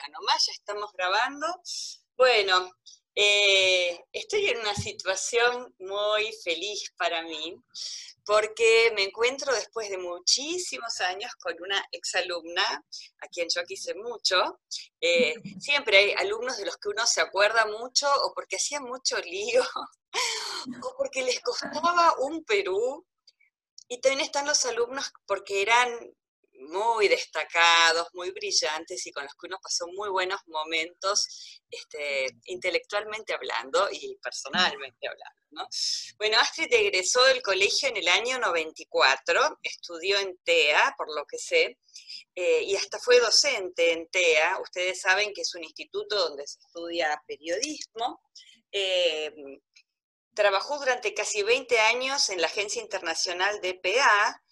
acá nomás, ya estamos grabando. Bueno, eh, estoy en una situación muy feliz para mí, porque me encuentro después de muchísimos años con una exalumna, a quien yo quise mucho. Eh, siempre hay alumnos de los que uno se acuerda mucho, o porque hacían mucho lío, o porque les costaba un Perú. Y también están los alumnos porque eran muy destacados, muy brillantes y con los que uno pasó muy buenos momentos este, intelectualmente hablando y personalmente hablando. ¿no? Bueno, Astrid egresó del colegio en el año 94, estudió en TEA, por lo que sé, eh, y hasta fue docente en TEA. Ustedes saben que es un instituto donde se estudia periodismo. Eh, trabajó durante casi 20 años en la Agencia Internacional de PA,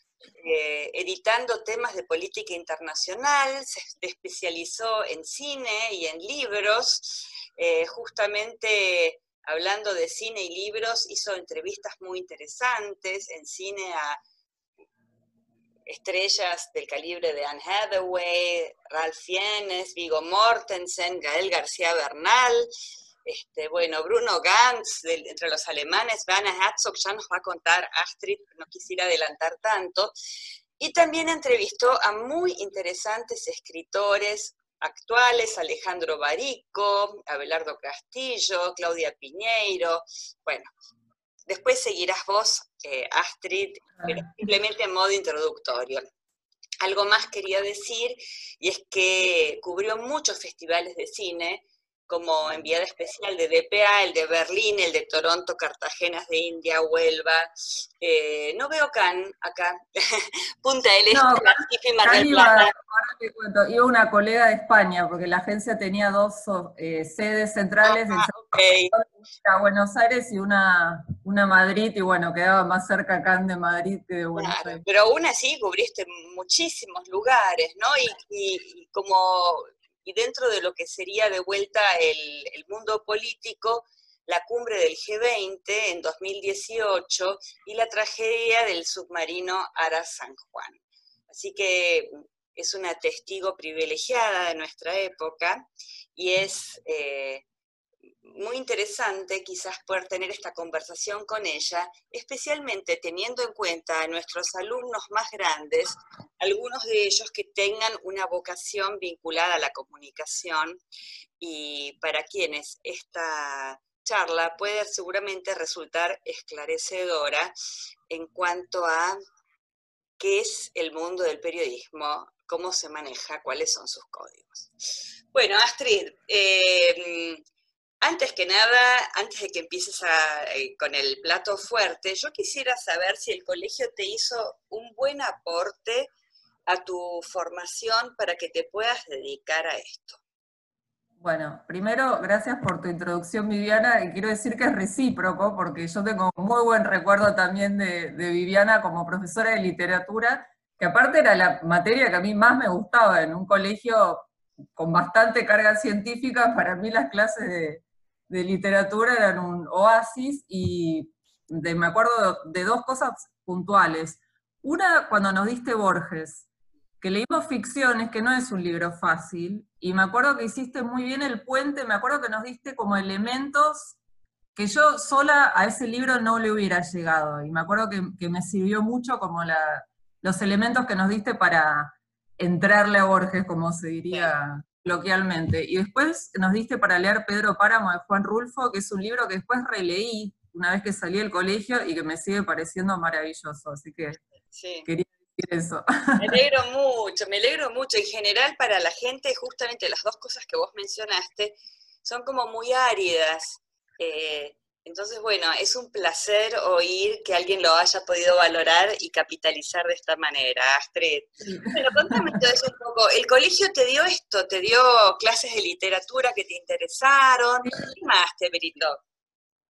eh, editando temas de política internacional, se especializó en cine y en libros, eh, justamente hablando de cine y libros, hizo entrevistas muy interesantes en cine a estrellas del calibre de Anne Hathaway, Ralph Fiennes, Vigo Mortensen, Gael García Bernal, este, bueno, Bruno Gantz, entre los alemanes, Vanna Herzog, ya nos va a contar Astrid, no quisiera adelantar tanto. Y también entrevistó a muy interesantes escritores actuales, Alejandro Barico, Abelardo Castillo, Claudia Piñeiro. Bueno, después seguirás vos, eh, Astrid, pero simplemente en modo introductorio. Algo más quería decir, y es que cubrió muchos festivales de cine, como enviada especial de DPA, el de Berlín, el de Toronto, Cartagena de India, Huelva. Eh, no veo Can acá. Punta del Este, y Mar del Plata. Iba, iba, una colega de España, porque la agencia tenía dos eh, sedes centrales, ah, okay. Buenos Aires y una, una Madrid, y bueno, quedaba más cerca Can de Madrid que de Buenos Aires. Pero aún así cubriste muchísimos lugares, ¿no? y, y como y dentro de lo que sería de vuelta el, mundo político, la cumbre del G20 en 2018 y la tragedia del submarino Ara San Juan. Así que es una testigo privilegiada de nuestra época y es eh, muy interesante quizás poder tener esta conversación con ella, especialmente teniendo en cuenta a nuestros alumnos más grandes, algunos de ellos que tengan una vocación vinculada a la comunicación y para quienes esta charla puede seguramente resultar esclarecedora en cuanto a qué es el mundo del periodismo, cómo se maneja, cuáles son sus códigos. Bueno, Astrid, eh, antes que nada, antes de que empieces eh, con el plato fuerte, yo quisiera saber si el colegio te hizo un buen aporte a tu formación para que te puedas dedicar a esto. Bueno, primero, gracias por tu introducción, Viviana, y quiero decir que es recíproco, porque yo tengo muy buen recuerdo también de, de Viviana como profesora de literatura, que aparte era la materia que a mí más me gustaba en un colegio con bastante carga científica, para mí las clases de, de literatura eran un oasis y me acuerdo de, dos cosas puntuales. Una, cuando nos diste Borges, que leímos ficciones, que no es un libro fácil, y me acuerdo que hiciste muy bien el puente, me acuerdo que nos diste como elementos que yo sola a ese libro no le hubiera llegado, y me acuerdo que, me sirvió mucho como los elementos que nos diste para entrarle a Borges, como se diría coloquialmente. Y después nos diste para leer Pedro Páramo de Juan Rulfo, que es un libro que después releí una vez que salí del colegio y que me sigue pareciendo maravilloso. Así que quería decir eso. Me alegro mucho, me alegro mucho. En general, para la gente, justamente las dos cosas que vos mencionaste son como muy áridas. Eh, entonces, bueno, es un placer oír que alguien lo haya podido valorar y capitalizar de esta manera, Astrid. Bueno, contame entonces un poco, ¿el colegio te dio esto? ¿Te dio clases de literatura que te interesaron? ¿Qué más te brindó?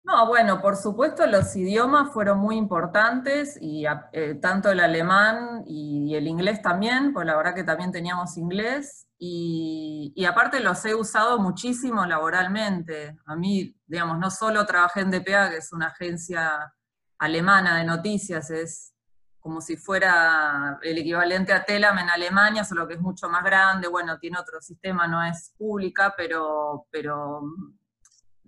No, bueno, por supuesto los idiomas fueron muy importantes, y eh, tanto el alemán y, el inglés también, pues la verdad que también teníamos inglés, y, aparte los he usado muchísimo laboralmente. A mí, digamos, no solo trabajé en DPA, que es una agencia alemana de noticias, es como si fuera el equivalente a Telam en Alemania, solo que es mucho más grande, bueno, tiene otro sistema, no es pública, pero, pero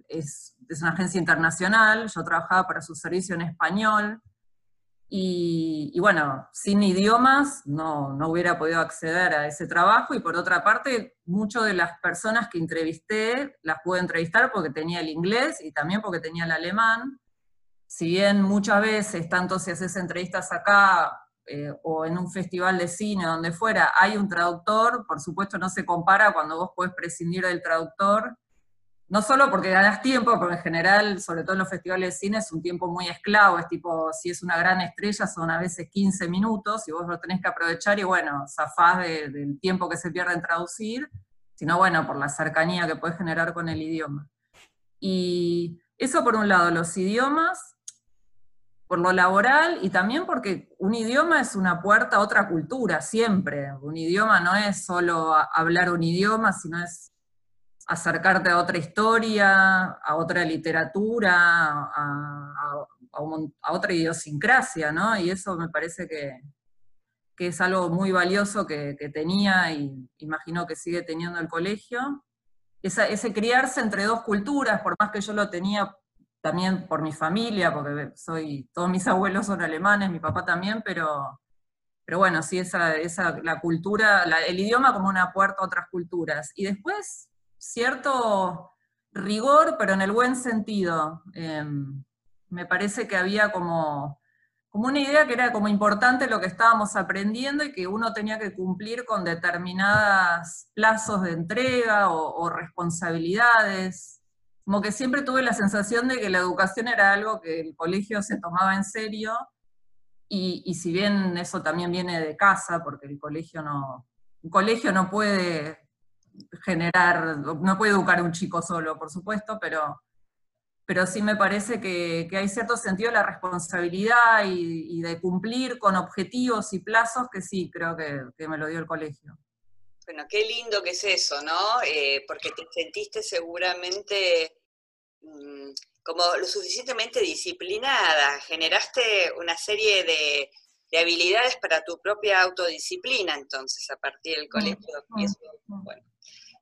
es, es una agencia internacional, yo trabajaba para su servicio en español, y, bueno, sin idiomas no, no, hubiera podido acceder a ese trabajo y por otra parte, muchas de las personas que entrevisté las pude entrevistar porque tenía el inglés y también porque tenía el alemán. Si bien muchas veces, tanto si haces entrevistas acá eh, o en un festival de cine, donde fuera, hay un traductor, por supuesto no se compara cuando vos podés prescindir del traductor no solo porque ganas tiempo, porque en general, sobre todo en los festivales de cine, es un tiempo muy esclavo, es tipo, si es una gran estrella, son a veces 15 minutos, y vos lo tenés que aprovechar, y bueno, zafás del tiempo que se pierde en traducir, sino bueno, por la cercanía que puedes generar con el idioma. Y eso por un lado, los idiomas, por lo laboral, y también porque un idioma es una puerta a otra cultura, siempre. Un idioma no es solo hablar un idioma, sino es acercarte a otra historia, a otra literatura, a, otra idiosincrasia, ¿no? Y eso me parece que, es algo muy valioso que, tenía y imagino que sigue teniendo el colegio. ese criarse entre dos culturas, por más que yo lo tenía también por mi familia, porque soy, todos mis abuelos son alemanes, mi papá también, pero, pero bueno, sí, esa, esa la cultura, el idioma como una puerta a otras culturas. Y después cierto rigor, pero en el buen sentido. Em, me parece que había como, como una idea que era como importante lo que estábamos aprendiendo y que uno tenía que cumplir con determinados plazos de entrega o, responsabilidades. Como que siempre tuve la sensación de que la educación era algo que el colegio se tomaba en serio y, y si bien eso también viene de casa, porque el colegio no, un colegio no puede generar, no puede educar un chico solo, por supuesto, pero, pero sí me parece que, hay cierto sentido de la responsabilidad y, de cumplir con objetivos y plazos que sí, creo que, me lo dio el colegio. Bueno, qué lindo que es eso, ¿no? Eh, porque te sentiste seguramente mm, como lo suficientemente disciplinada, generaste una serie de, habilidades para tu propia autodisciplina, entonces, a partir del mm, colegio. Y eso, mm, bueno,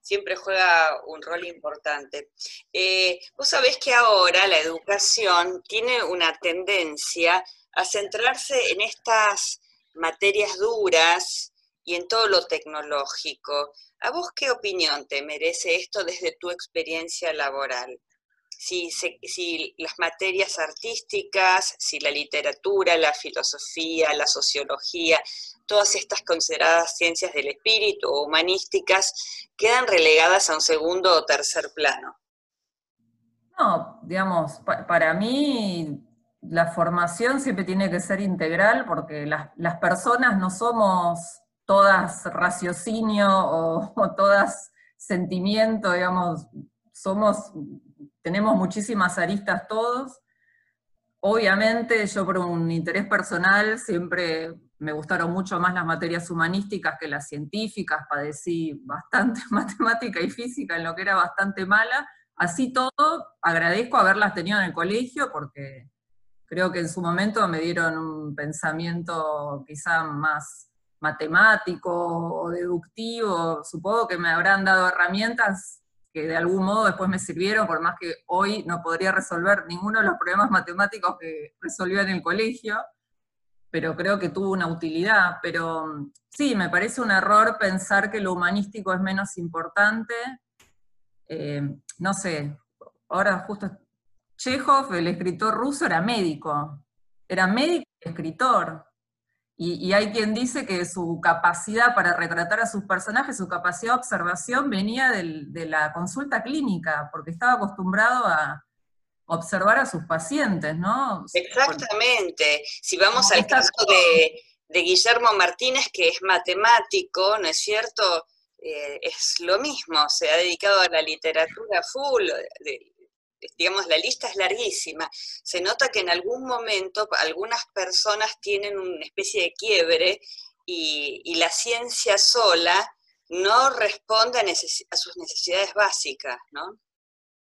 siempre juega un rol importante. Eh, vos sabés que ahora la educación tiene una tendencia a centrarse en estas materias duras y en todo lo tecnológico. ¿A vos qué opinión te merece esto desde tu experiencia laboral? Si, las materias artísticas, si la literatura, la filosofía, la sociología, todas estas consideradas ciencias del espíritu o humanísticas quedan relegadas a un segundo o tercer plano. No, digamos, para mí la formación siempre tiene que ser integral porque las, personas no somos todas raciocinio o, todas sentimiento, digamos, somos, tenemos muchísimas aristas todos. Obviamente yo por un interés personal siempre me gustaron mucho más las materias humanísticas que las científicas, padecí bastante matemática y física en lo que era bastante mala. Así todo, agradezco haberlas tenido en el colegio porque creo que en su momento me dieron un pensamiento quizá más matemático o deductivo, supongo que me habrán dado herramientas que de algún modo después me sirvieron, por más que hoy no podría resolver ninguno de los problemas matemáticos que resolvió en el colegio, pero creo que tuvo una utilidad. Pero mm, sí, me parece un error pensar que lo humanístico es menos importante. Eh, no sé, ahora justo Chekhov, el escritor ruso, era médico. Era médico y escritor. Y, hay quien dice que su capacidad para retratar a sus personajes, su capacidad de observación venía de la consulta clínica, porque estaba acostumbrado a, observar a sus pacientes, ¿no? Exactamente. Si vamos al caso de, Guillermo Martínez, que es matemático, ¿no es cierto? Eh, es lo mismo, se ha dedicado a la literatura full, digamos, la lista es larguísima. Se nota que en algún momento algunas personas tienen una especie de quiebre y, la ciencia sola no responde a, sus necesidades básicas, ¿no?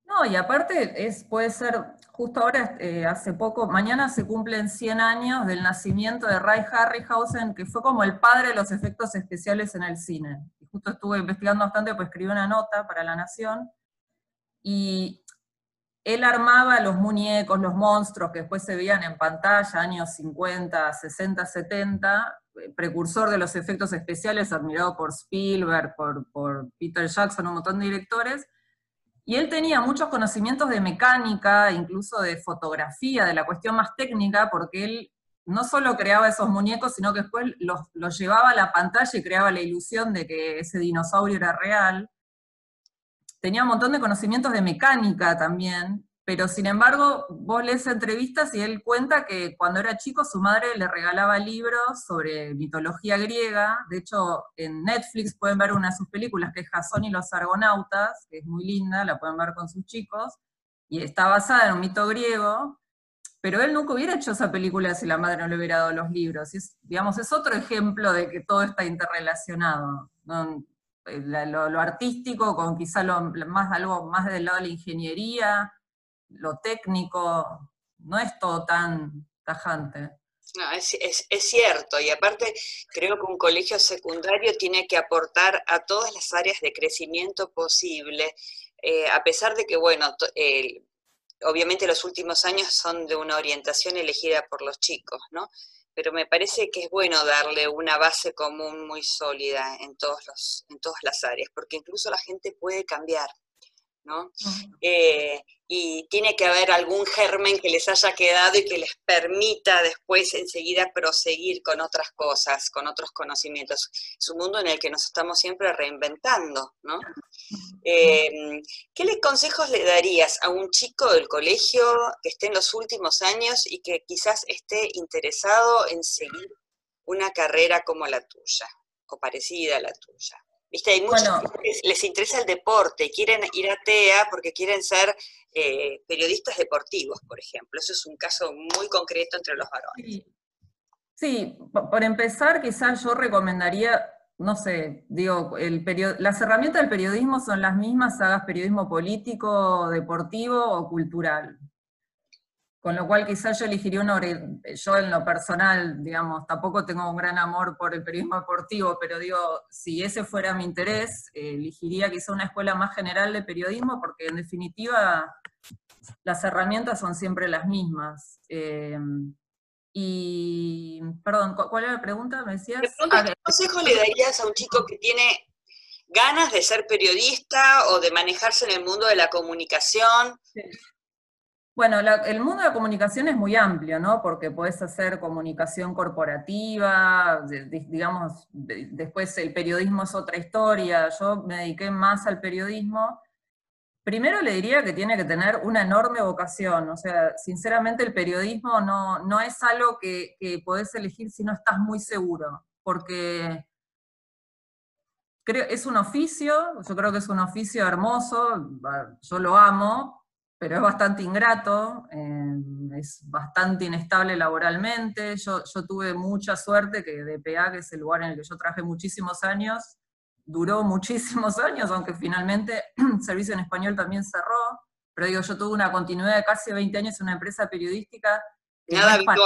No, y aparte es, puede ser, justo ahora, eh, hace poco, mañana se cumplen 100 años del nacimiento de Ray Harryhausen, que fue como el padre de los efectos especiales en el cine. Y justo estuve investigando bastante, pues escribí una nota para La Nación, y él armaba los muñecos, los monstruos que después se veían en pantalla, años 50, 60, 70, precursor de los efectos especiales, admirado por Spielberg, por, Peter Jackson, un montón de directores, y él tenía muchos conocimientos de mecánica, incluso de fotografía, de la cuestión más técnica, porque él no solo creaba esos muñecos, sino que después los, llevaba a la pantalla y creaba la ilusión de que ese dinosaurio era real. Tenía un montón de conocimientos de mecánica también, pero sin embargo, vos lees entrevistas y él cuenta que cuando era chico su madre le regalaba libros sobre mitología griega. De hecho, en Netflix pueden ver una de sus películas que es Jasón y los Argonautas, que es muy linda, la pueden ver con sus chicos, y está basada en un mito griego. Pero él nunca hubiera hecho esa película si la madre no le hubiera dado los libros. es, digamos, es otro ejemplo de que todo está interrelacionado. Lo, artístico con quizá lo, más, algo más del lado de la ingeniería, lo técnico, no es todo tan tajante. No, es, cierto, y aparte creo que un colegio secundario tiene que aportar a todas las áreas de crecimiento posible, eh, a pesar de que, bueno, obviamente los últimos años son de una orientación elegida por los chicos, ¿no? Pero me parece que es bueno darle una base común muy sólida en, todos los, en todas las áreas, porque incluso la gente puede cambiar. ¿no? Eh, y tiene que haber algún germen que les haya quedado y que les permita después enseguida proseguir con otras cosas, con otros conocimientos. Es un mundo en el que nos estamos siempre reinventando, ¿no? Eh, ¿Qué consejos le darías a un chico del colegio que esté en los últimos años y que quizás esté interesado en seguir una carrera como la tuya o parecida a la tuya? Viste, hay muchos que les, interesa el deporte, quieren ir a TEA porque quieren ser eh, periodistas deportivos, por ejemplo. Eso es un caso muy concreto entre los varones. Sí, por empezar, quizás yo recomendaría, no sé, digo, el las herramientas del periodismo son las mismas, hagas periodismo político, deportivo o cultural. Con lo cual quizás yo elegiría una, yo en lo personal, digamos, tampoco tengo un gran amor por el periodismo deportivo, pero digo, si ese fuera mi interés, elegiría quizá una escuela más general de periodismo, porque en definitiva las herramientas son siempre las mismas. Em, y, perdón, ¿cuál era la pregunta? ¿Me decías? Ah, ¿Qué consejo le darías a un chico que tiene ganas de ser periodista o de manejarse en el mundo de la comunicación? Bueno, el mundo de la comunicación es muy amplio, ¿no? Porque puedes hacer comunicación corporativa, digamos, después el periodismo es otra historia. Yo me dediqué más al periodismo. Primero le diría que tiene que tener una enorme vocación, o sea, sinceramente el periodismo no, no es algo que, que podés elegir si no estás muy seguro, porque creo, es un oficio, yo creo que es un oficio hermoso, yo lo amo, pero es bastante ingrato, eh, es bastante inestable laboralmente. Yo, yo, tuve mucha suerte que DPA, que es el lugar en el que yo trabajé muchísimos años, duró muchísimos años, aunque finalmente el servicio en español también cerró. Pero digo, yo tuve una continuidad de casi 20 años en una empresa periodística. Nada habitual.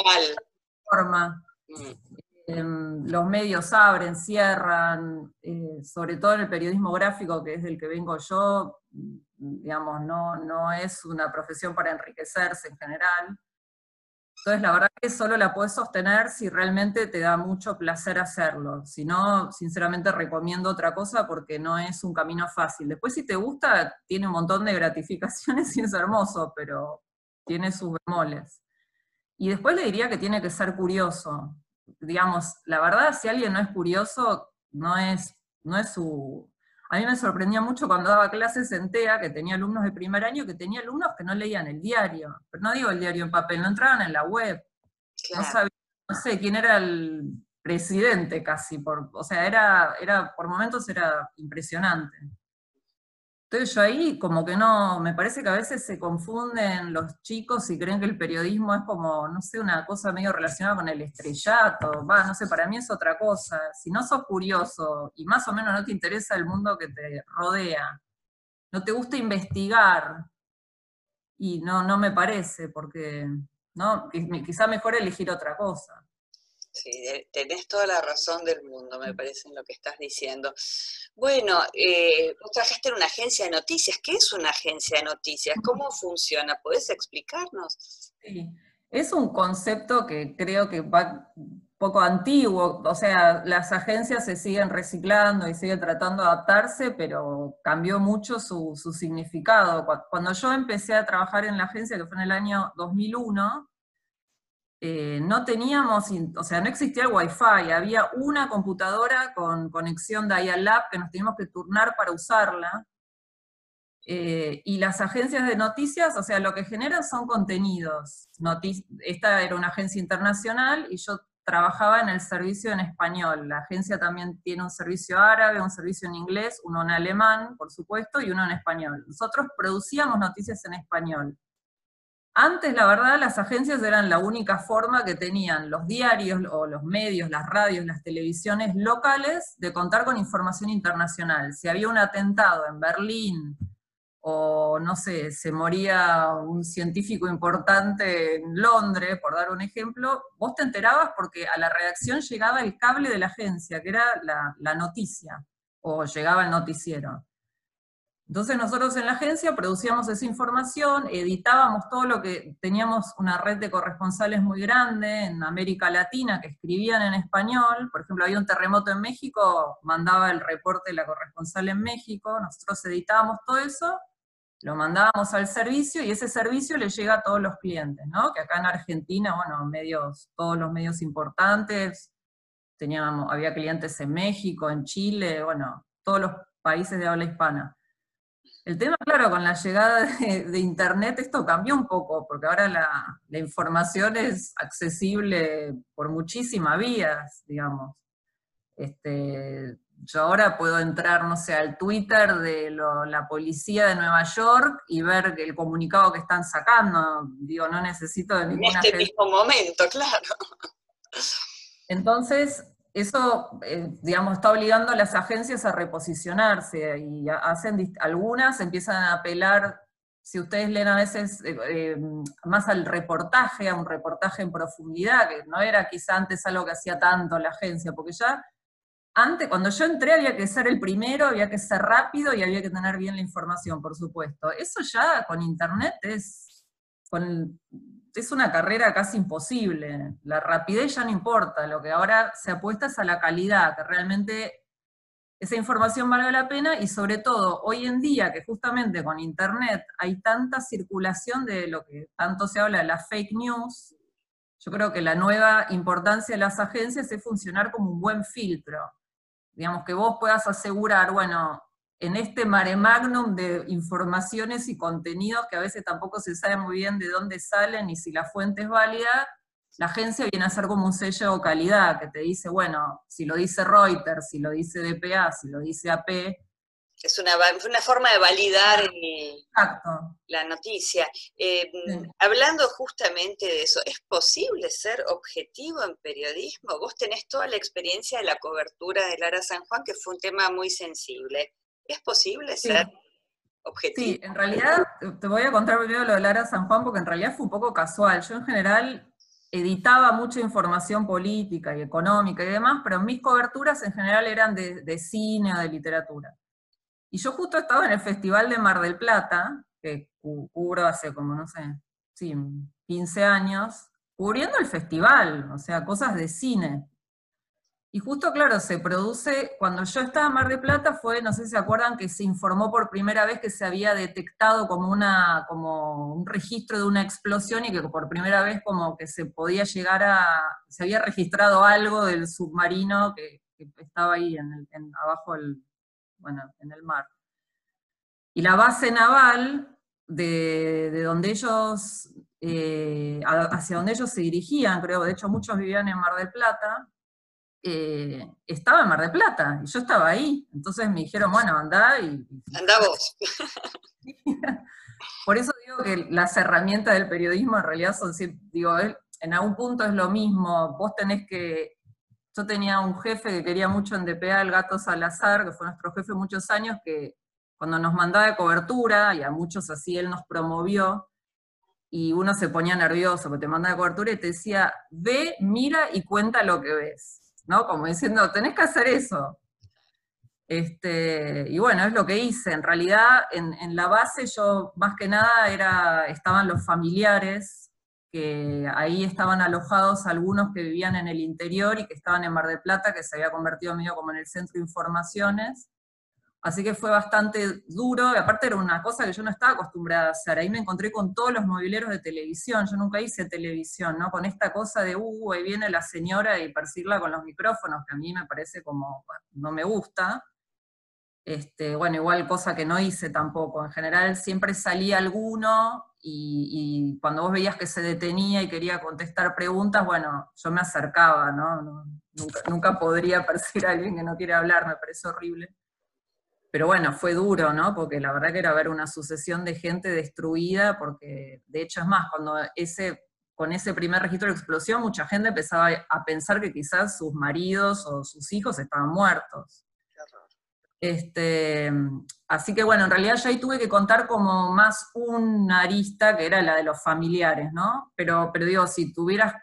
Forma. Mm. Em, los medios abren, cierran, eh, sobre todo en el periodismo gráfico, que es del que vengo yo, digamos, no, no es una profesión para enriquecerse en general. Entonces, la verdad que solo la puedes sostener si realmente te da mucho placer hacerlo. Si no, sinceramente recomiendo otra cosa porque no es un camino fácil. Después, si te gusta, tiene un montón de gratificaciones y es hermoso, pero tiene sus bemoles. Y después le diría que tiene que ser curioso. Digamos, la verdad, si alguien no es curioso, no es, no es su, a mí me sorprendía mucho cuando daba clases en TEA, que tenía alumnos de primer año, que tenía alumnos que no leían el diario, pero no digo el diario en papel, no entraban en la web. No sabía, no sé quién era el presidente casi, por, o sea, era, era, por momentos era impresionante. Entonces yo ahí como que no, me parece que a veces se confunden los chicos y creen que el periodismo es como, no sé, una cosa medio relacionada con el estrellato, va, no sé, para mí es otra cosa. Si no sos curioso y más o menos no te interesa el mundo que te rodea, no te gusta investigar, Y no, no me parece, porque ¿no? quizá mejor elegir otra cosa. Sí, tenés toda la razón del mundo, me parece, en lo que estás diciendo. Bueno, eh, vos trabajaste en una agencia de noticias. ¿Qué es una agencia de noticias? ¿Cómo funciona? ¿Podés explicarnos? Sí, es un concepto que creo que va poco antiguo, o sea, las agencias se siguen reciclando y siguen tratando de adaptarse, pero cambió mucho su, significado. Cuando yo empecé a trabajar en la agencia, que fue en el año 2001, eh, no teníamos, o sea, no existía el Wi-Fi, había una computadora con conexión dial-up que nos teníamos que turnar para usarla, eh, y las agencias de noticias, o sea, lo que generan son contenidos. Esta era una agencia internacional y yo trabajaba en el servicio en español. La agencia también tiene un servicio árabe, un servicio en inglés, uno en alemán, por supuesto, y uno en español. Nosotros producíamos noticias en español. Antes, la verdad, las agencias eran la única forma que tenían los diarios o los medios, las radios, las televisiones locales de contar con información internacional. Si había un atentado en Berlín, o no sé, se moría un científico importante en Londres, por dar un ejemplo, vos te enterabas porque a la redacción llegaba el cable de la agencia, que era la, noticia, o llegaba el noticiero. Entonces nosotros en la agencia producíamos esa información, editábamos todo lo que teníamos una red de corresponsales muy grande en América Latina que escribían en español, por ejemplo había un terremoto en México, mandaba el reporte de la corresponsal en México, nosotros editábamos todo eso lo mandábamos al servicio y ese servicio le llega a todos los clientes, ¿no? Que acá en Argentina, bueno, medios, todos los medios importantes, teníamos, había clientes en México, en Chile, bueno, todos los países de habla hispana. El tema, claro, con la llegada de, Internet esto cambió un poco, porque ahora la, la, información es accesible por muchísimas vías, digamos. Este, yo ahora puedo entrar, no sé, al Twitter de la policía de Nueva York y ver el comunicado que están sacando. Digo, no necesito de ninguna... En este mismo momento, claro. Entonces, eso, eh, digamos, está obligando a las agencias a reposicionarse y hacen, algunas empiezan a apelar, si ustedes leen a veces eh, eh, más al reportaje, a un reportaje en profundidad, que no era quizá antes algo que hacía tanto la agencia, porque ya antes, cuando yo entré había que ser el primero, había que ser rápido y había que tener bien la información, por supuesto. Eso ya con internet es, es una carrera casi imposible. La rapidez ya no importa, lo que ahora se apuesta es a la calidad, que realmente esa información valga la pena y sobre todo hoy en día que justamente con internet hay tanta circulación de lo que tanto se habla de las fake news, yo creo que la nueva importancia de las agencias es funcionar como un buen filtro digamos, que vos puedas asegurar, bueno, en este mare magnum de informaciones y contenidos que a veces tampoco se sabe muy bien de dónde salen y si la fuente es válida, la agencia viene a ser como un sello de calidad que te dice, bueno, si lo dice Reuters, si lo dice DPA, si lo dice AP, es una, una forma de validar la noticia. Eh, hablando justamente de eso, ¿es posible ser objetivo en periodismo? Vos tenés toda la experiencia de la cobertura de Lara San Juan, que fue un tema muy sensible. ¿Es posible ser objetivo? Sí, en realidad, te voy a contar primero lo de Lara San Juan, porque en realidad fue un poco casual. Yo en general editaba mucha información política y económica y demás, pero mis coberturas en general eran de, de cine o de literatura. Y yo justo estaba en el Festival de Mar del Plata, que cubro hace como, no sé, sí, 15 años, cubriendo el festival, o sea, cosas de cine. Y justo, claro, se produce, cuando yo estaba en Mar del Plata fue, no sé si se acuerdan, que se informó por primera vez que se había detectado como, una, como un registro de una explosión y que por primera vez como que se podía llegar a, se había registrado algo del submarino que, estaba ahí en el, abajo del, bueno, en el mar. Y la base naval, de, donde ellos, eh, hacia donde ellos se dirigían, creo, de hecho muchos vivían en Mar del Plata, eh, estaba en Mar del Plata, y yo estaba ahí. Entonces me dijeron, bueno, anda y... Anda vos. Por eso digo que las herramientas del periodismo en realidad son, digo, en algún punto es lo mismo, vos tenés que yo tenía un jefe que quería mucho en DPA, el gato Salazar, que fue nuestro jefe muchos años, que cuando nos mandaba de cobertura, y a muchos así él nos promovió, y uno se ponía nervioso, porque te manda cobertura y te decía, ve, mira y cuenta lo que ves, ¿no? Como diciendo, tenés que hacer eso. Este, y bueno, es lo que hice. En realidad, en, la base yo más que nada era, estaban los familiares, que ahí estaban alojados algunos que vivían en el interior y que estaban en Mar del Plata, que se había convertido medio como en el centro de informaciones. Así que fue bastante duro, y aparte era una cosa que yo no estaba acostumbrada a hacer. Ahí me encontré con todos los mobileros de televisión, yo nunca hice televisión, ¿no? Con esta cosa de, uh, ahí viene la señora y perseguirla con los micrófonos, que a mí me parece como, no me gusta. Este, bueno, igual cosa que no hice tampoco. En general siempre salía alguno y, cuando vos veías que se detenía y quería contestar preguntas, bueno, yo me acercaba, ¿no? nunca, nunca podría perseguir a alguien que no quiere hablar, me parece horrible pero bueno, fue duro, ¿no? Porque la verdad que era ver una sucesión de gente destruida, porque de hecho es más, cuando ese, con ese primer registro de explosión, mucha gente empezaba a pensar que quizás sus maridos o sus hijos estaban muertos. Este, así que bueno, en realidad yo ahí tuve que contar como más una arista que era la de los familiares, ¿no? Pero, pero digo, si tuvieras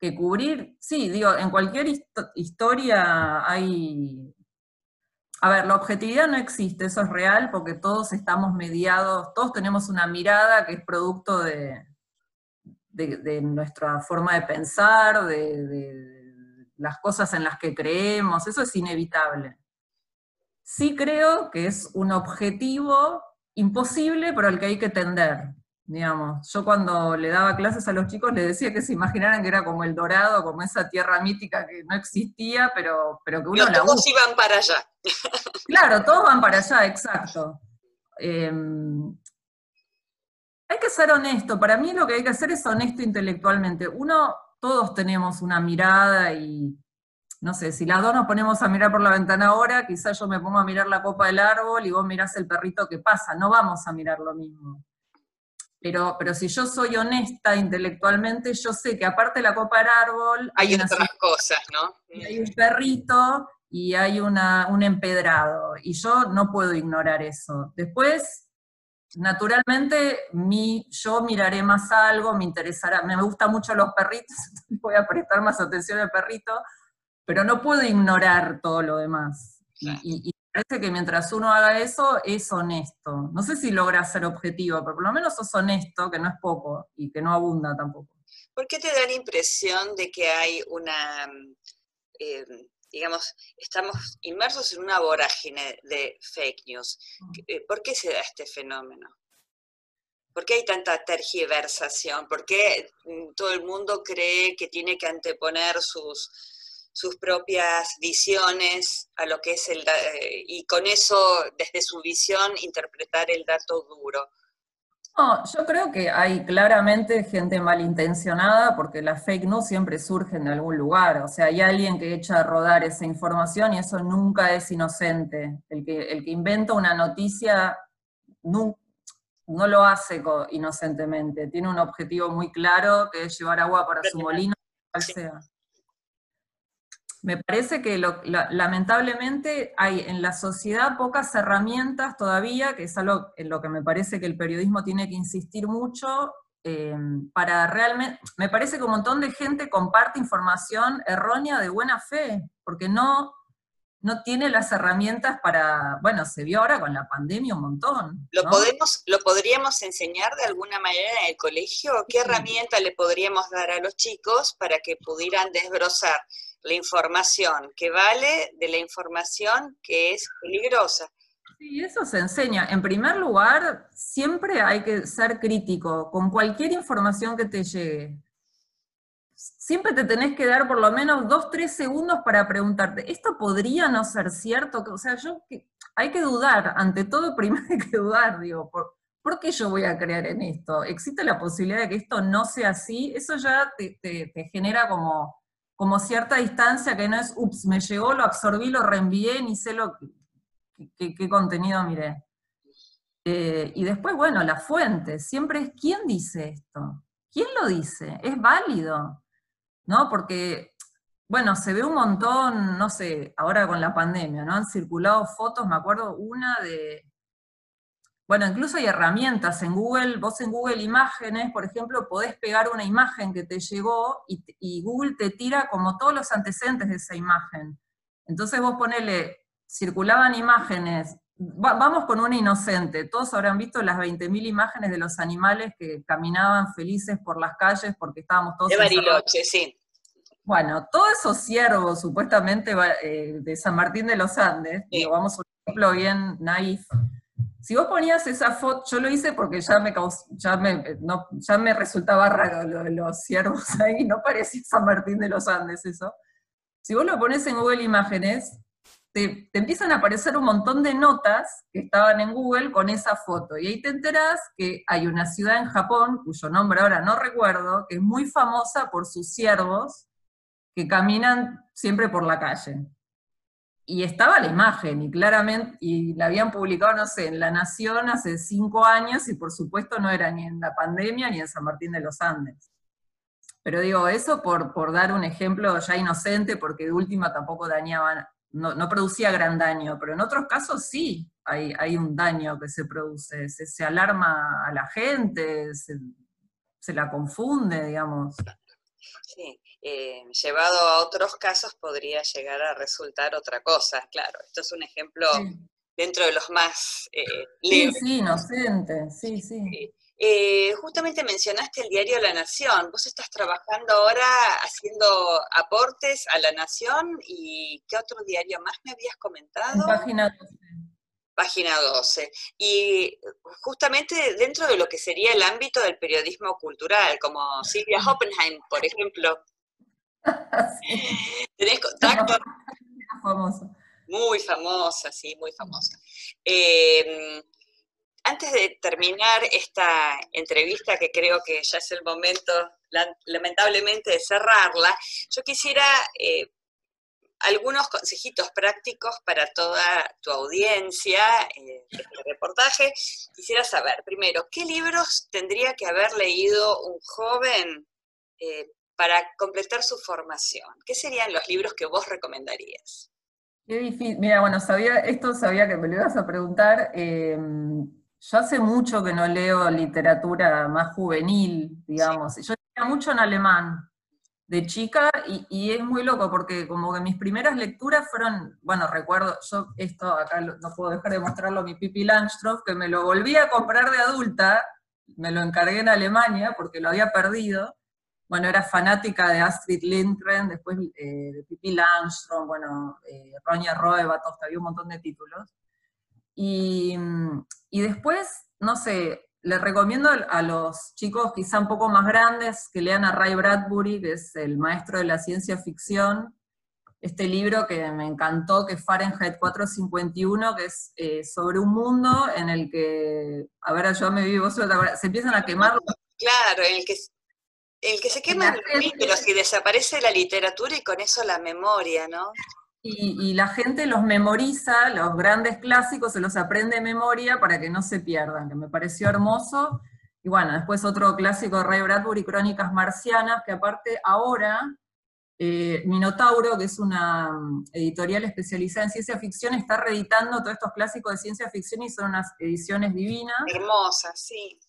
que cubrir, sí, digo, en cualquier historia hay a ver, la objetividad no existe, eso es real, porque todos estamos mediados, todos tenemos una mirada que es producto de, nuestra forma de pensar, de, las cosas en las que creemos, eso es inevitable. Sí creo que es un objetivo imposible, pero al que hay que tender. Digamos, yo cuando le daba clases a los chicos les decía que se imaginaran que era como el dorado, como esa tierra mítica que no existía, pero, pero que uno la todos iban para allá. Claro, todos van para allá, exacto. Em, hay que ser honesto, para mí lo que hay que hacer es honesto intelectualmente. Uno, todos tenemos una mirada y, no sé, si las dos nos ponemos a mirar por la ventana ahora, quizás yo me pongo a mirar la copa del árbol y vos mirás el perrito que pasa, no vamos a mirar lo mismo. Pero, pero si yo soy honesta intelectualmente, yo sé que aparte de la copa del árbol... Hay, otras cosas, ¿no? Hay un perrito y hay una, un empedrado, y yo no puedo ignorar eso. Después, naturalmente, mi, yo miraré más algo, me interesará, me gustan mucho los perritos, voy a prestar más atención al perrito, pero no puedo ignorar todo lo demás. Y, parece que mientras uno haga eso, es honesto. No sé si logra ser objetivo, pero por lo menos sos honesto, que no es poco y que no abunda tampoco. ¿Por qué te da la impresión de que hay una, eh, digamos, estamos inmersos en una vorágine de fake news? Mm. Eh, ¿Por qué se da este fenómeno? ¿Por qué hay tanta tergiversación? ¿Por qué mm, todo el mundo cree que tiene que anteponer sus, sus propias visiones a lo que es el eh, y con eso desde su visión interpretar el dato duro. No, yo creo que hay claramente gente malintencionada porque las fake news siempre surgen de algún lugar. O sea, hay alguien que echa a rodar esa información y eso nunca es inocente. El que, el que inventa una noticia no, no lo hace inocentemente. Tiene un objetivo muy claro que es llevar agua para su molino, cual sea. Me parece que lamentablemente hay en la sociedad pocas herramientas todavía, que es algo en lo que me parece que el periodismo tiene que insistir mucho, eh, para realmente, me parece que un montón de gente comparte información errónea de buena fe, porque no, no tiene las herramientas para, bueno, se vio ahora con la pandemia un montón. ¿Lo, podemos, ¿Lo podríamos enseñar de alguna manera en el colegio? ¿Qué herramienta le podríamos dar a los chicos para que pudieran desbrozar la información que vale de la información que es peligrosa. Sí, eso se enseña. En primer lugar, siempre hay que ser crítico con cualquier información que te llegue. Siempre te tenés que dar por lo menos dos, tres segundos para preguntarte, ¿esto podría no ser cierto? O sea, yo hay que dudar, ante todo primero hay que dudar, digo, ¿por, ¿por qué yo voy a creer en esto? ¿Existe la posibilidad de que esto no sea así? Eso ya te genera como como cierta distancia que no es, ups, me llegó, lo absorbí, lo reenvié, ni sé lo qué contenido miré. Eh, y después, bueno, la fuente, siempre es quién dice esto, quién lo dice, es válido, ¿no? Porque, bueno, se ve un montón, no sé, ahora con la pandemia, ¿no? Han circulado fotos, me acuerdo una de, bueno, incluso hay herramientas en Google, vos en Google Imágenes, por ejemplo, podés pegar una imagen que te llegó y, y Google te tira como todos los antecedentes de esa imagen. Entonces vos ponele, circulaban imágenes vamos con una inocente. Todos habrán visto las 20.000 imágenes de los animales que caminaban felices por las calles porque estábamos todos... De Bariloche, sí. Bueno, todos esos ciervos supuestamente eh, de San Martín de los Andes, vamos a un ejemplo bien naif, si vos ponías esa foto, yo lo hice porque ya me, ya me, ya me resultaba raro lo de los ciervos ahí, no parecía San Martín de los Andes eso. Si vos lo pones en Google Imágenes, te, empiezan a aparecer un montón de notas que estaban en Google con esa foto. Y ahí te enterás que hay una ciudad en Japón, cuyo nombre ahora no recuerdo, que es muy famosa por sus ciervos que caminan siempre por la calle. Y estaba la imagen, y claramente, y la habían publicado, no sé, en La Nación hace cinco años, y por supuesto no era ni en la pandemia ni en San Martín de los Andes. Pero digo, eso por, por dar un ejemplo ya inocente, porque de última tampoco dañaban no, producía gran daño, pero en otros casos sí hay, hay un daño que se produce, se, alarma a la gente, se, la confunde, digamos. Sí, eh, llevado a otros casos podría llegar a resultar otra cosa, claro. Esto es un ejemplo dentro de los más eh, Sí, sí, inocente, sí, sí. Eh, justamente mencionaste el diario La Nación. Vos estás trabajando ahora haciendo aportes a La Nación y ¿qué otro diario más me habías comentado? página 12. Página 12. Y justamente dentro de lo que sería el ámbito del periodismo cultural, como Silvia Hoppenheim, por ejemplo. ¿Tenés contacto? Muy famosa, sí, muy famosa. Eh, antes de terminar esta entrevista, que creo que ya es el momento, lamentablemente, de cerrarla, yo quisiera eh, algunos consejitos prácticos para toda tu audiencia eh, de este reportaje. Quisiera saber, primero, ¿qué libros tendría que haber leído un joven eh, para completar su formación? ¿Qué serían los libros que vos recomendarías? Qué difícil. Mira, bueno, sabía, esto sabía que me lo ibas a preguntar. Yo hace mucho que no leo literatura más juvenil, digamos. Yo leía mucho en alemán de chica y, es muy loco porque como que mis primeras lecturas fueron, bueno, recuerdo, yo esto acá no puedo dejar de mostrarlo, mi Pippi Langstrumpf, que me lo volví a comprar de adulta, me lo encargué en Alemania porque lo había perdido. Bueno, era fanática de Astrid Lindgren, después eh, de Pippi Langstrumpf, bueno, eh, Ronja Roevatov, había un montón de títulos. Y, después, no sé, les recomiendo a los chicos quizá un poco más grandes que lean a Ray Bradbury, que es el maestro de la ciencia ficción, este libro que me encantó, que es Fahrenheit 451, que es eh, sobre un mundo en el que, a ver, yo me vivo, se empiezan a quemar. Claro, en el que, el que se quema los pero y desaparece la literatura y con eso la memoria, ¿no? Y, la gente los memoriza, los grandes clásicos se los aprende de memoria para que no se pierdan, que me pareció hermoso. Y bueno, después otro clásico de Ray Bradbury, Crónicas Marcianas, que aparte ahora eh, Minotauro, que es una mm, editorial especializada en ciencia ficción, está reeditando todos estos clásicos de ciencia ficción y son unas ediciones divinas. Hermosas, sí.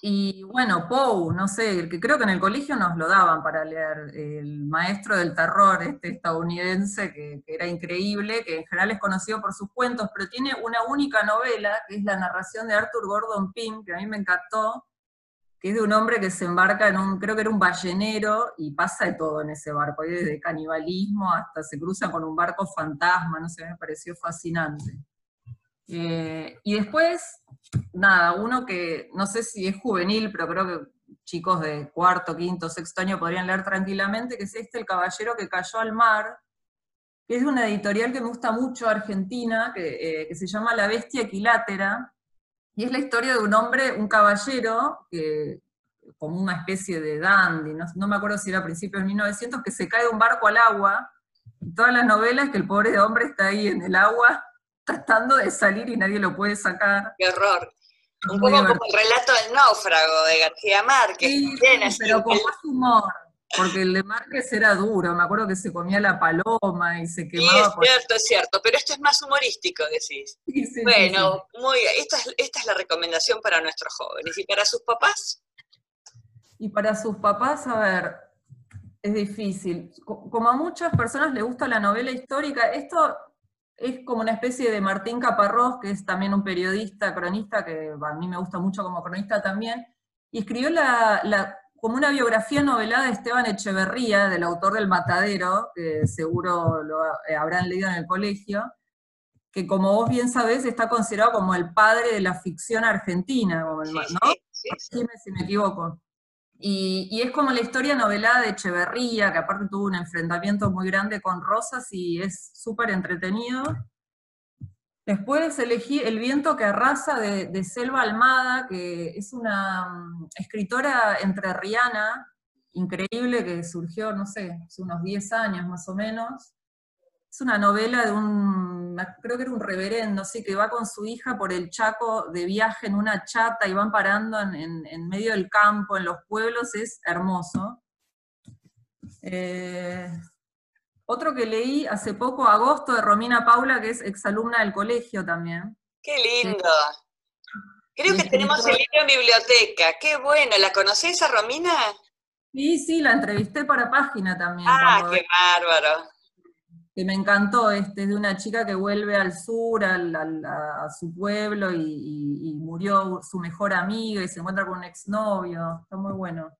Y bueno, Poe, no sé, que creo que en el colegio nos lo daban para leer, el maestro del terror este estadounidense, que, era increíble, que en general es conocido por sus cuentos, pero tiene una única novela, que es la narración de Arthur Gordon Pym, que a mí me encantó, que es de un hombre que se embarca en un, creo que era un ballenero, y pasa de todo en ese barco, desde canibalismo hasta se cruza con un barco fantasma, no sé, me pareció fascinante. Eh, y después, nada, uno que no sé si es juvenil, pero creo que chicos de cuarto, quinto, sexto año podrían leer tranquilamente, que es este El Caballero que cayó al mar, que es una editorial que me gusta mucho, argentina, que, eh, se llama La Bestia Equilátera, y es la historia de un hombre, un caballero, como una especie de dandy, no, no me acuerdo si era a principios de 1900, que se cae de un barco al agua, y todas las novelas que el pobre hombre está ahí en el agua tratando de salir y nadie lo puede sacar. Qué horror. Un poco como el relato del náufrago de García Márquez. Sí, pero con más humor. porque el de Márquez era duro, me acuerdo que se comía la paloma y se quemaba. Sí, es cierto, es cierto, pero esto es más humorístico, decís. Sí, bueno, muy esta es, esta es la recomendación para nuestros jóvenes. ¿Y para sus papás? Y para sus papás, a ver, es difícil. Como a muchas personas les gusta la novela histórica, esto es como una especie de Martín Caparrós, que es también un periodista, cronista, que a mí me gusta mucho como cronista también, y escribió la, como una biografía novelada de Esteban Echeverría, del autor del Matadero, que seguro lo eh, habrán leído en el colegio, que como vos bien sabés está considerado como el padre de la ficción argentina, ¿no? Sí, sí, si me equivoco. Y, es como la historia novelada de Echeverría, que aparte tuvo un enfrentamiento muy grande con Rosas y es súper entretenido. Después elegí El viento que arrasa de, Selva Almada, que es una mm, escritora entrerriana, increíble, que surgió, no sé, hace unos 10 años más o menos. Es una novela de un, creo que era un reverendo, sí, que va con su hija por el Chaco de viaje en una chata y van parando en, medio del campo, en los pueblos, es hermoso. Eh, otro que leí hace poco, Agosto, de Romina Paula, que es exalumna del colegio también. ¡Qué lindo! Creo que tenemos el libro en biblioteca. ¡Qué bueno! ¿La conocés a Romina? Sí, sí, la entrevisté para página también. ¡Ah, qué bárbaro! Que me encantó, este, de una chica que vuelve al sur, a su pueblo, y, murió su mejor amiga y se encuentra con un exnovio, está muy bueno.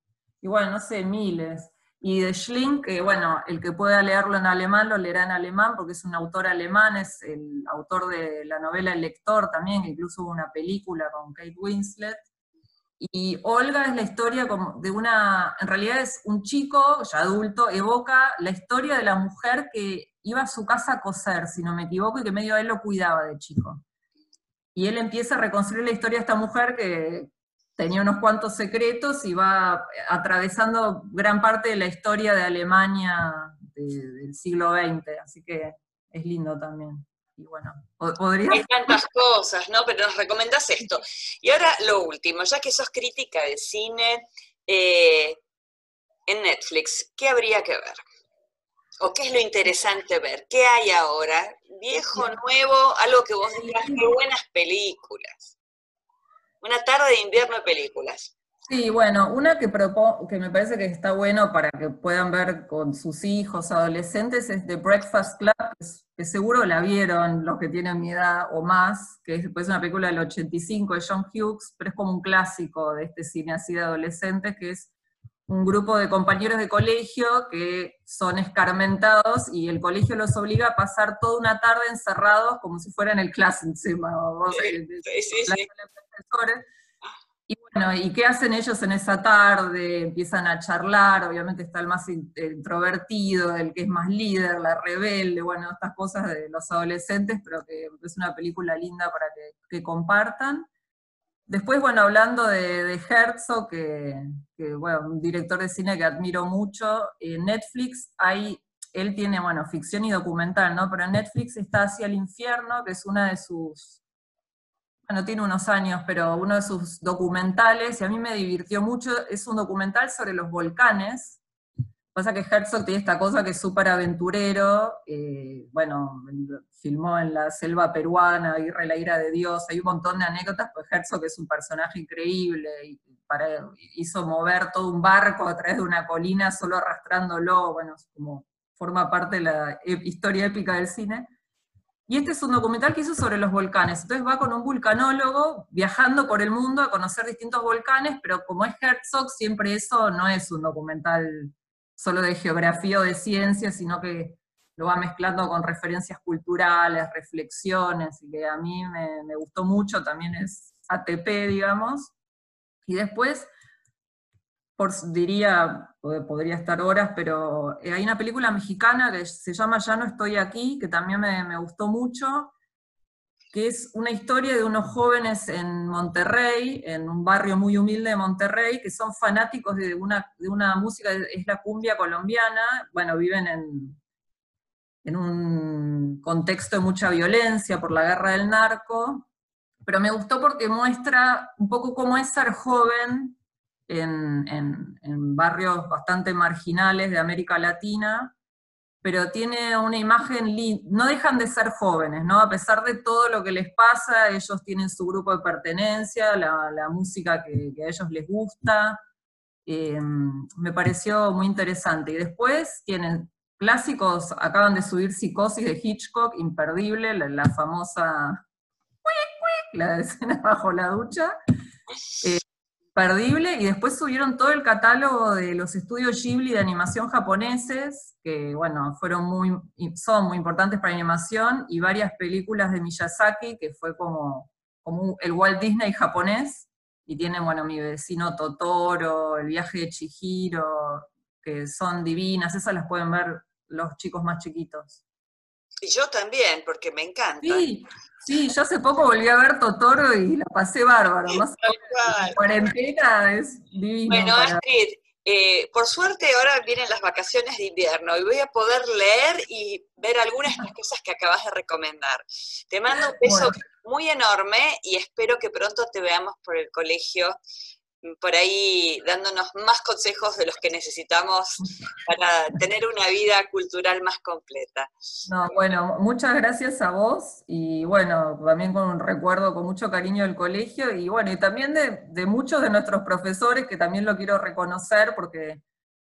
Y bueno, no sé, miles. Y de Schling, que bueno, el que pueda leerlo en alemán lo leerá en alemán, porque es un autor alemán, es el autor de la novela El lector también, que incluso hubo una película con Kate Winslet. Y Olga es la historia como de una, en realidad es un chico ya adulto, evoca la historia de la mujer que iba a su casa a coser, si no me equivoco, y que medio él lo cuidaba de chico. Y él empieza a reconstruir la historia de esta mujer que tenía unos cuantos secretos y va atravesando gran parte de la historia de Alemania del siglo XX, así que es lindo también. Y bueno, podría... Hay tantas cosas, ¿no? Pero nos recomendás esto. Y ahora lo último, ya que sos crítica de cine, eh, en Netflix, ¿qué habría que ver? ¿O qué es lo interesante ver? ¿Qué hay ahora? Viejo, nuevo, algo que vos digas, qué buenas películas. Una tarde de invierno de películas. Sí, bueno, una que, que me parece que está bueno para que puedan ver con sus hijos, adolescentes, es The Breakfast Club, que seguro la vieron los que tienen mi edad o más, que es, pues, una película del 85 de John Hughes, pero es como un clásico de este cine así de adolescentes, que es un grupo de compañeros de colegio que son escarmentados y el colegio los obliga a pasar toda una tarde encerrados como si fueran el clase encima. Y bueno, ¿y qué hacen ellos en esa tarde? Empiezan a charlar, obviamente está el más introvertido, el que es más líder, la rebelde, bueno, estas cosas de los adolescentes, pero que es una película linda para que compartan. Después, bueno, hablando de, Herzog, que, bueno, un director de cine que admiro mucho, en Netflix hay, él tiene, bueno, ficción y documental, ¿no? Pero en Netflix está Hacia el Infierno, que es una de sus, bueno, tiene unos años, pero uno de sus documentales, y a mí me divirtió mucho, es un documental sobre los volcanes, Pasa que Herzog tiene esta cosa que es súper aventurero, eh, bueno, filmó en la selva peruana, Aguirre la ira de Dios, hay un montón de anécdotas, pues Herzog es un personaje increíble, y hizo mover todo un barco a través de una colina solo arrastrándolo, bueno, como forma parte de la historia épica del cine. Y este es un documental que hizo sobre los volcanes. Entonces va con un vulcanólogo viajando por el mundo a conocer distintos volcanes, pero como es Herzog, siempre eso no es un documental solo de geografía o de ciencia, sino que lo va mezclando con referencias culturales, reflexiones, y que a mí me, gustó mucho, también es ATP, digamos. Y después, por, diría, podría estar horas, pero eh, hay una película mexicana que se llama Ya no estoy aquí, que también me, me gustó mucho, que es una historia de unos jóvenes en Monterrey, en un barrio muy humilde de Monterrey, que son fanáticos de una, de una música, es la cumbia colombiana, bueno, viven en, en un contexto de mucha violencia por la guerra del narco, pero me gustó porque muestra un poco cómo es ser joven en, barrios bastante marginales de América Latina, pero tiene una imagen, no dejan de ser jóvenes, ¿no? A pesar de todo lo que les pasa, ellos tienen su grupo de pertenencia, la, música que, a ellos les gusta, eh, me pareció muy interesante. Y después tienen clásicos, acaban de subir Psicosis de Hitchcock, imperdible, la, famosa la escena bajo la ducha. Eh, perdible, y después subieron todo el catálogo de los estudios Ghibli de animación japoneses, que bueno, fueron muy, son muy importantes para animación, y varias películas de Miyazaki, que fue como, como el Walt Disney japonés, y tienen, bueno, mi vecino Totoro, el viaje de Chihiro, que son divinas, esas las pueden ver los chicos más chiquitos. Y yo también, porque me encanta. Sí, sí, yo hace poco volví a ver Totoro y la pasé bárbaro. Más cuarentena es divino. Bueno, Astrid, eh, por suerte ahora vienen las vacaciones de invierno y voy a poder leer y ver algunas de las cosas que acabas de recomendar. Te mando un beso muy enorme y espero que pronto te veamos por el colegio por ahí dándonos más consejos de los que necesitamos para tener una vida cultural más completa. No, bueno, muchas gracias a vos y bueno, también con un recuerdo con mucho cariño del colegio y bueno, y también de, muchos de nuestros profesores que también lo quiero reconocer porque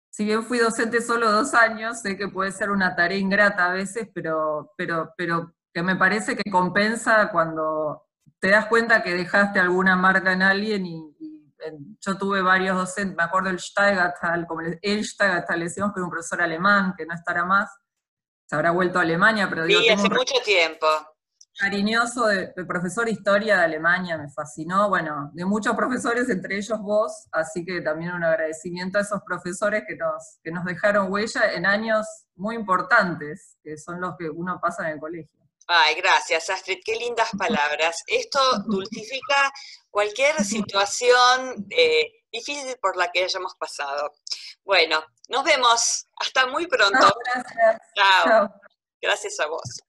si bien fui docente solo dos años, sé que puede ser una tarea ingrata a veces, pero, pero, pero que me parece que compensa cuando te das cuenta que dejaste alguna marca en alguien y, yo tuve varios docentes, me acuerdo el Steigertal, como el, Steigertal, le decíamos que era un profesor alemán, que no estará más, se habrá vuelto a Alemania, pero digo, sí, hace mucho tiempo. Cariñoso de, profesor de historia de Alemania, me fascinó, bueno, de muchos profesores, entre ellos vos, así que también un agradecimiento a esos profesores que nos, que nos dejaron huella en años muy importantes, que son los que uno pasa en el colegio. Ay, gracias, Astrid, qué lindas palabras. Esto dulcifica cualquier situación eh, difícil por la que hayamos pasado. Bueno, nos vemos. Hasta muy pronto. gracias. Chao. Gracias a vos.